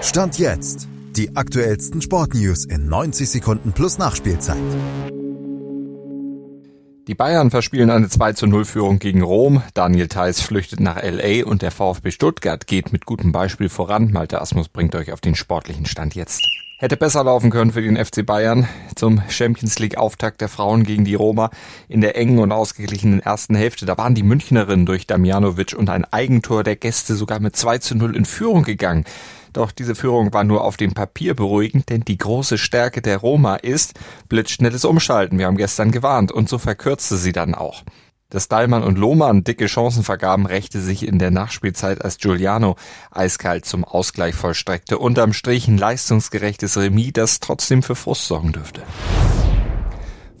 Stand jetzt. Die aktuellsten Sportnews in 90 Sekunden plus Nachspielzeit. Die Bayern verspielen eine 2 zu 0 Führung gegen Rom. Daniel Theiss flüchtet nach LA und der VfB Stuttgart geht mit gutem Beispiel voran. Malte Asmus bringt euch auf den sportlichen Stand jetzt. Hätte besser laufen können für den FC Bayern zum Champions League Auftakt der Frauen gegen die Roma in der engen und ausgeglichenen ersten Hälfte. Da waren die Münchnerinnen durch Damjanovic und ein Eigentor der Gäste sogar mit 2 zu 0 in Führung gegangen. Doch diese Führung war nur auf dem Papier beruhigend, denn die große Stärke der Roma ist blitzschnelles Umschalten. Wir haben gestern gewarnt und so verkürzte sie dann auch. Dass Dallmann und Lohmann dicke Chancen vergaben, rächte sich in der Nachspielzeit, als Giuliano eiskalt zum Ausgleich vollstreckte. Unterm Strich ein leistungsgerechtes Remis, das trotzdem für Frust sorgen dürfte.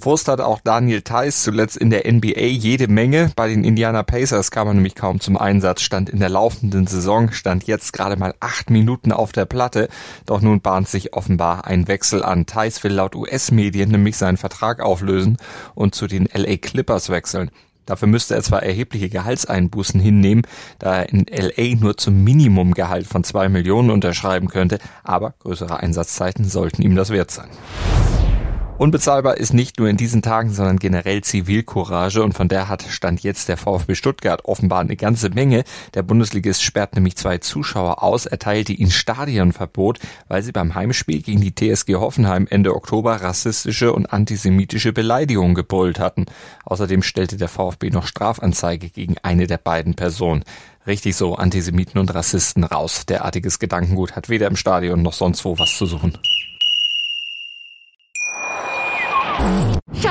Frust hat auch Daniel Theiss zuletzt in der NBA jede Menge. Bei den Indiana Pacers kam er nämlich kaum zum Einsatz, stand in der laufenden Saison, stand jetzt gerade mal acht Minuten auf der Platte. Doch nun bahnt sich offenbar ein Wechsel an. Theiss will laut US-Medien nämlich seinen Vertrag auflösen und zu den LA Clippers wechseln. Dafür müsste er zwar erhebliche Gehaltseinbußen hinnehmen, da er in LA nur zum Minimumgehalt von zwei Millionen unterschreiben könnte, aber größere Einsatzzeiten sollten ihm das wert sein. Unbezahlbar ist nicht nur in diesen Tagen, sondern generell Zivilcourage und von der hat Stand jetzt der VfB Stuttgart offenbar eine ganze Menge. Der Bundesligist sperrt nämlich zwei Zuschauer aus, erteilte ihnen Stadionverbot, weil sie beim Heimspiel gegen die TSG Hoffenheim Ende Oktober rassistische und antisemitische Beleidigungen gebrüllt hatten. Außerdem stellte der VfB noch Strafanzeige gegen eine der beiden Personen. Richtig so, Antisemiten und Rassisten raus. Derartiges Gedankengut hat weder im Stadion noch sonst wo was zu suchen.